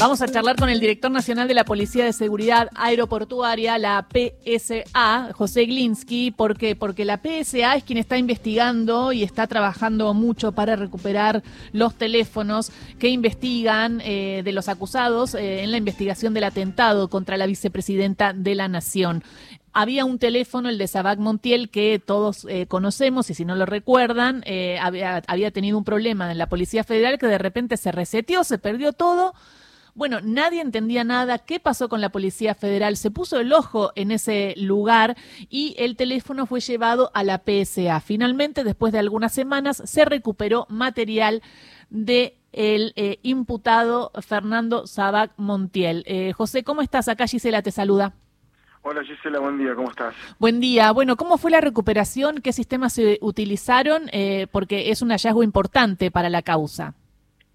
Vamos a charlar con el director nacional de la Policía de Seguridad Aeroportuaria, la PSA, José Glinsky. ¿Por qué? Porque la PSA es quien está investigando y está trabajando mucho para recuperar los teléfonos que investigan eh, de los acusados eh, en la investigación del atentado contra la vicepresidenta de la Nación había un teléfono, el de Sabac Montiel, que todos eh, conocemos y si no lo recuerdan, había, había, tenido un problema en la Policía Federal que de repente se reseteó, se perdió todo. Bueno, nadie entendía nada. ¿Qué pasó con la Policía Federal? Se puso el ojo en ese lugar y el teléfono fue llevado a la PSA. Finalmente, después de algunas semanas, se recuperó material de el eh, imputado Fernando Sabac Montiel. Eh, José, ¿cómo estás? Acá Gisela te saluda. Hola Gisela, buen día, ¿cómo estás? Buen día. Bueno, ¿cómo fue la recuperación? ¿Qué sistemas se utilizaron? Eh, porque es un hallazgo importante para la causa.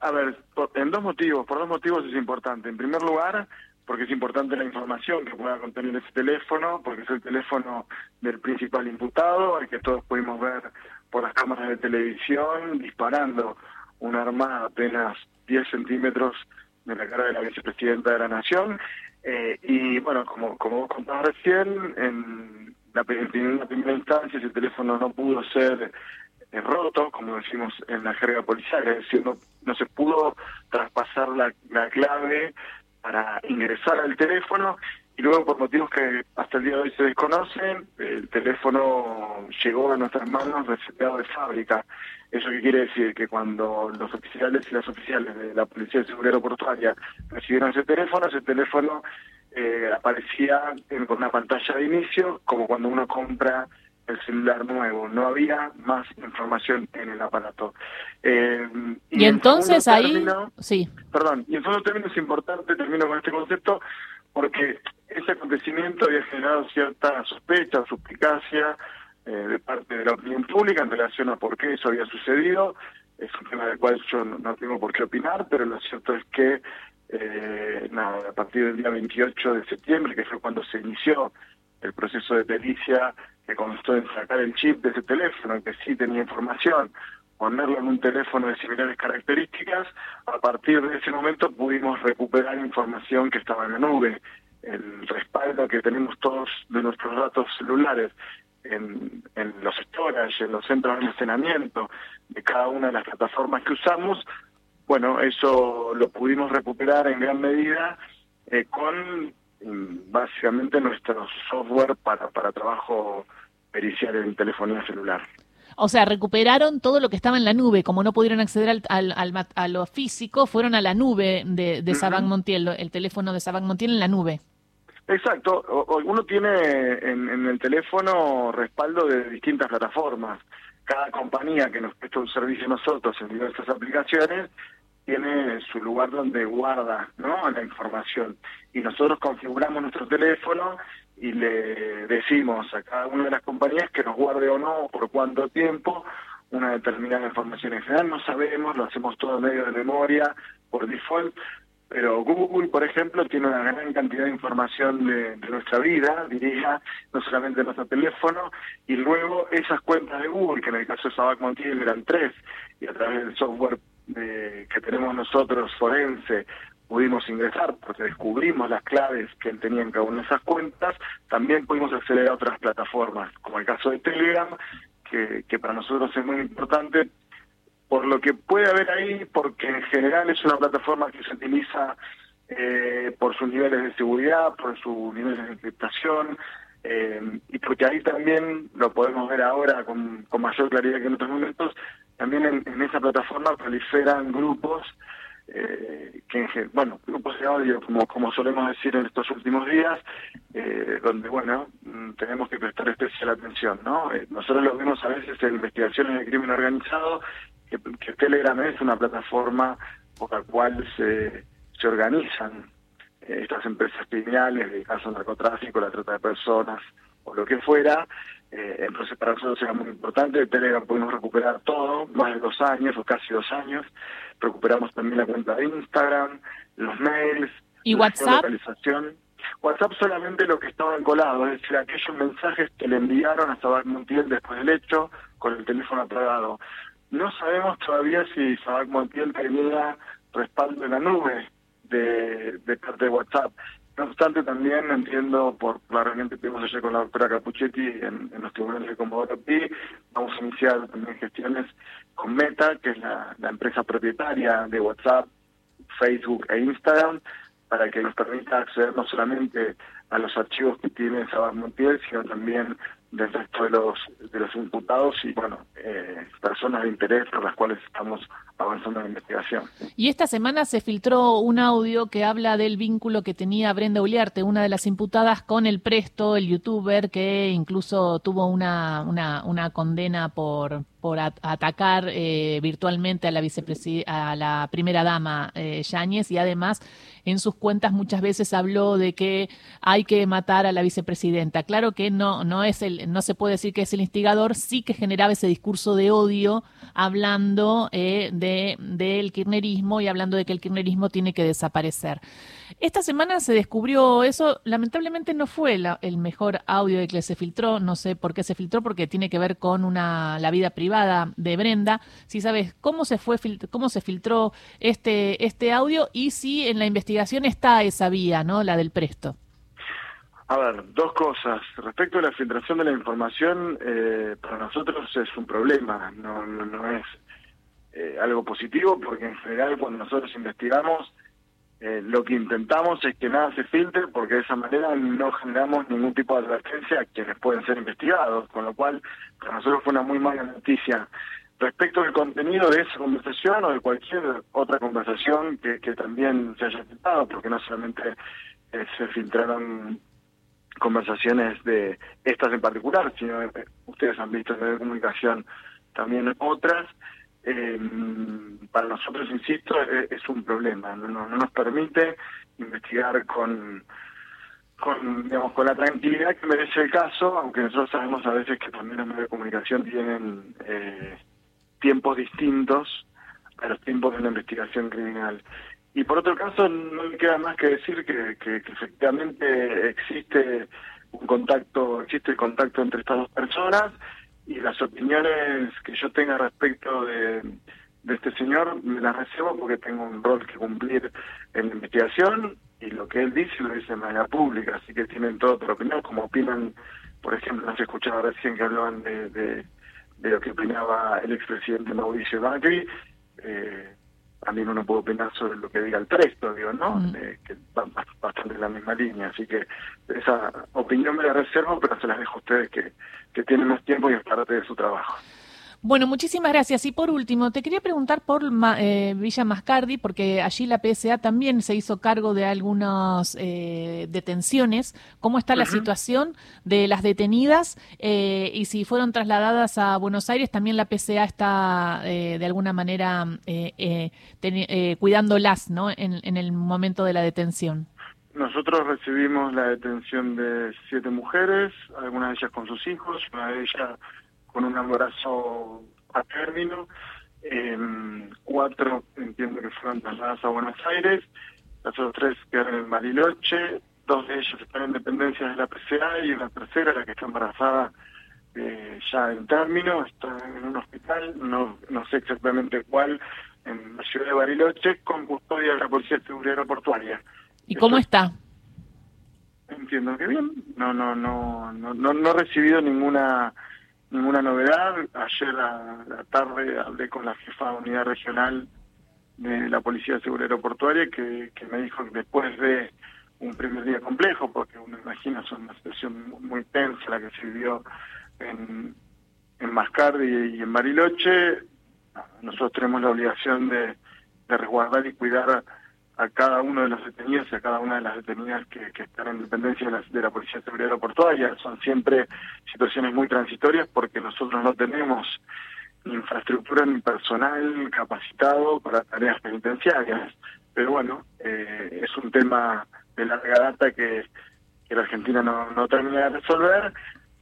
A ver, en dos motivos, por dos motivos es importante. En primer lugar, porque es importante la información que pueda contener ese teléfono, porque es el teléfono del principal imputado, el que todos pudimos ver por las cámaras de televisión disparando un arma apenas 10 centímetros de la cara de la vicepresidenta de la Nación. Eh, y bueno, como, como vos contabas recién, en la primera instancia ese teléfono no pudo ser roto, como decimos en la jerga policial, es decir, no, no se pudo traspasar la, la clave para ingresar al teléfono y luego por motivos que hasta el día de hoy se desconocen, el teléfono llegó a nuestras manos reseteado de fábrica. ¿Eso qué quiere decir? Que cuando los oficiales y las oficiales de la Policía de Seguridad Aeroportuaria recibieron ese teléfono, ese teléfono eh, aparecía en, con una pantalla de inicio, como cuando uno compra el celular nuevo, no había más información en el aparato. Eh, y, entonces ahí, sí. Perdón, y en fondo términos es importante, termino con este concepto, porque ese acontecimiento había generado cierta sospecha, suspicacia eh, de parte de la opinión pública en relación a por qué eso había sucedido. Es un tema del cual yo no, tengo por qué opinar, pero lo cierto es que eh, nada, a partir del día 28 de septiembre, que fue cuando se inició el proceso de pericia que constó en sacar el chip de ese teléfono, que sí tenía información, ponerlo en un teléfono de similares características, a partir de ese momento pudimos recuperar información que estaba en la nube, el respaldo que tenemos todos de nuestros datos celulares en, en los storage, en los centros de almacenamiento de cada una de las plataformas que usamos, bueno, eso lo pudimos recuperar en gran medida eh, con básicamente nuestro software para, para trabajo pericial en telefonía celular. O sea, recuperaron todo lo que estaba en la nube. Como no pudieron acceder al, al, a lo físico, fueron a la nube de, de Montiel, el teléfono de Sabac Montiel en la nube. Exacto. O, uno tiene en, en, el teléfono respaldo de distintas plataformas. Cada compañía que nos presta un servicio a nosotros en diversas aplicaciones tiene su lugar donde guarda ¿no? la información. Y nosotros configuramos nuestro teléfono y le decimos a cada una de las compañías que nos guarde o no, por cuánto tiempo, una determinada información. En general no sabemos, lo hacemos todo medio de memoria, por default, pero Google, por ejemplo, tiene una gran cantidad de información de, nuestra vida, diría, no solamente nuestro teléfono, y luego esas cuentas de Google, que en el caso de Sabac Montiel eran tres, y a través del software que tenemos nosotros forense pudimos ingresar porque descubrimos las claves que él tenía en cada una de esas cuentas, también pudimos acceder a otras plataformas, como el caso de Telegram, que, para nosotros es muy importante por lo que puede haber ahí, porque en general es una plataforma que se utiliza eh, por sus niveles de seguridad, por sus niveles de encriptación, eh, y porque ahí también lo podemos ver ahora con mayor claridad que en otros momentos, también en, esa plataforma proliferan grupos eh, que bueno grupos de audio como como solemos decir en estos últimos días eh, donde bueno mm, tenemos que prestar especial atención no eh, nosotros lo vemos a veces en investigaciones de crimen organizado que, Telegram es una plataforma por la cual se se organizan estas empresas criminales de caso de narcotráfico la trata de personas o lo que fuera eh, entonces para nosotros era muy importante, Telegram pudimos recuperar todo, más de dos años o casi dos años, recuperamos también la cuenta de Instagram, los mails, ¿Y WhatsApp? localización. WhatsApp solamente lo que estaba encolado, es decir, aquellos mensajes que le enviaron a Sabac Montiel después del hecho con el teléfono apagado. No sabemos todavía si Sabac Montiel tenía respaldo en la nube de de, parte de WhatsApp. No obstante, también entiendo por la reunión que tuvimos ayer con la doctora Capuchetti en, los tribunales de Comodoro Pi, vamos a iniciar también gestiones con Meta, que es la, empresa propietaria de WhatsApp, Facebook e Instagram, para que nos permita acceder no solamente a los archivos que tiene Sabat Montiel, sino también del resto de los, de los imputados y, bueno, eh, personas de interés por las cuales estamos avanzando en la investigación. Y esta semana se filtró un audio que habla del vínculo que tenía Brenda Uliarte, una de las imputadas, con el Presto, el youtuber, que incluso tuvo una, una, una condena por, por atacar eh, virtualmente a la, a la primera dama eh, Yáñez y además en sus cuentas muchas veces habló de que hay que matar a la vicepresidenta. Claro que no, no es el, no se puede decir que es el instigador, sí que generaba ese discurso de odio hablando eh, de del kirchnerismo y hablando de que el kirchnerismo tiene que desaparecer. Esta semana se descubrió eso, lamentablemente no fue el mejor audio de que se filtró, no sé por qué se filtró, porque tiene que ver con una la vida privada de Brenda. Si sabes cómo se fue cómo se filtró este este audio y si en la investigación está esa vía, ¿no? La del Presto. A ver, dos cosas. Respecto a la filtración de la información, eh, para nosotros es un problema, no, no, es eh, algo positivo, porque en general cuando nosotros investigamos, eh, lo que intentamos es que nada se filtre, porque de esa manera no generamos ningún tipo de advertencia a quienes pueden ser investigados, con lo cual para nosotros fue una muy mala noticia. Respecto al contenido de esa conversación o de cualquier otra conversación que, también se haya intentado, porque no solamente se filtraron conversaciones de estas en particular, sino eh, ustedes han visto en la comunicación también otras. Eh, para nosotros, insisto, e, es, un problema. No, no, nos permite investigar con, digamos, con la tranquilidad que merece el caso, aunque nosotros sabemos a veces que también los medios de comunicación tienen eh, tiempos distintos a los tiempos de una investigación criminal. Y por otro caso, no me queda más que decir que, que, efectivamente existe un contacto, existe el contacto entre estas dos personas y las opiniones que yo tenga respecto de, este señor me las reservo porque tengo un rol que cumplir en la investigación y lo que él dice lo dice de manera pública, así que tienen toda otra opinión, como opinan, por ejemplo, no se escuchaba recién que hablaban de, de, de lo que opinaba el expresidente Mauricio Macri, eh, también uno puede opinar sobre lo que diga el presto, digo, ¿no? Mm. Eh, que va bastante en la misma línea. Así que esa opinión me la reservo, pero se las dejo a ustedes que, que tienen más tiempo y es parte de su trabajo. Bueno, muchísimas gracias. Y por último, te quería preguntar por eh, Villa Mascardi, porque allí la PSA también se hizo cargo de algunas eh, detenciones. ¿Cómo está la situación de las detenidas? Eh, y si fueron trasladadas a Buenos Aires, también la PSA está de alguna manera cuidándolas ¿no? En, en el momento de la detención. Nosotros recibimos la detención de siete mujeres, algunas de ellas con sus hijos, una de ellas con un embarazo a término. Eh, cuatro entiendo que fueron trasladadas a Buenos Aires, las otras tres quedaron en Bariloche, dos de ellas están en dependencia de la PCA y una tercera, la que está embarazada, eh, ya en término, está en un hospital, no, no sé exactamente cuál, en la ciudad de Bariloche, con custodia de la Policía de Seguridad Aeroportuaria. ¿Y cómo está? Entiendo que bien, no, no, no, no, no, no he recibido ninguna ninguna novedad. Ayer a la tarde hablé con la jefa de unidad regional de la Policía de Seguridad Aeroportuaria que, que me dijo que después de un primer día complejo, porque uno imagina es una situación muy tensa la que se vivió en, en Mascardi y en Bariloche, nosotros tenemos la obligación de, de resguardar y cuidar a cada uno de los detenidos y a cada una de las detenidas que, están en dependencia de la, de la Policía Seguridad Aeroportuaria. Son siempre situaciones muy transitorias porque nosotros no tenemos infraestructura ni personal capacitado para tareas penitenciarias. Pero bueno, eh, es un tema de larga data que, la Argentina no, no termina de resolver,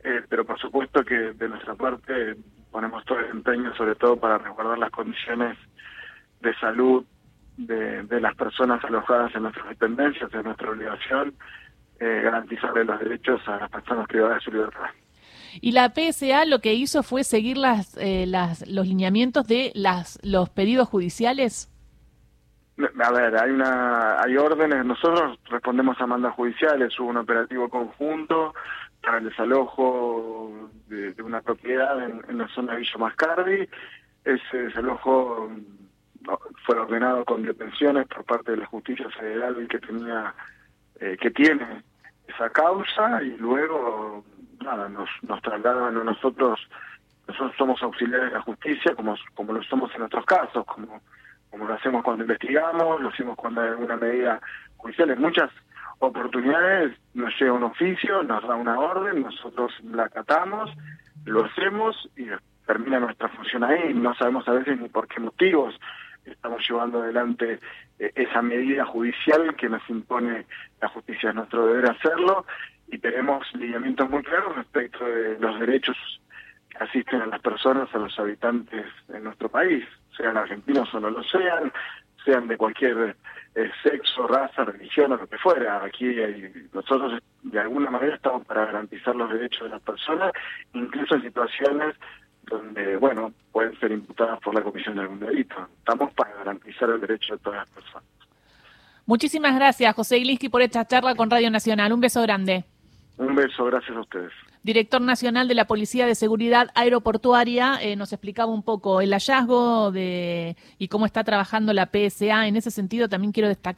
eh, pero por supuesto que de nuestra parte ponemos todo el empeño, sobre todo para resguardar las condiciones de salud de, las personas alojadas en nuestras dependencias, es nuestra obligación eh, garantizarle los derechos a las personas privadas de su libertad. Y la PSA lo que hizo fue seguir las, eh, las, los lineamientos de las, los pedidos judiciales. A ver, hay una, hay órdenes. Nosotros respondemos a mandas judiciales. Hubo un operativo conjunto para el desalojo de, una propiedad en, la zona de Villa Mascardi. Ese desalojo fue ordenado con detenciones por parte de la justicia federal que tenía, eh, que tiene esa causa y luego nada nos, nos trasladaban a nosotros. Nosotros somos auxiliares de la justicia, como como lo somos en nuestros casos, como como lo hacemos cuando investigamos, lo hacemos cuando hay alguna medida judicial. En muchas oportunidades nos llega un oficio, nos da una orden, nosotros la acatamos, lo hacemos y termina nuestra función ahí. No sabemos a veces ni por qué motivos estamos llevando adelante eh, esa medida judicial que nos impone la justicia. Es nuestro deber hacerlo y tenemos lineamientos muy claros respecto de los derechos que asisten a las personas, a los habitantes de nuestro país sean argentinos o no lo sean, sean de cualquier eh, sexo, raza, religión o lo que fuera. Aquí nosotros de alguna manera estamos para garantizar los derechos de las personas, incluso en situaciones donde, bueno, pueden ser imputadas por la comisión de algún delito. Estamos para garantizar el derecho de todas las personas. Muchísimas gracias, José Iglinsky, por esta charla con Radio Nacional. Un beso grande. Un beso, gracias a ustedes director nacional de la Policía de Seguridad Aeroportuaria, eh, nos explicaba un poco el hallazgo de y cómo está trabajando la PSA. En ese sentido, también quiero destacar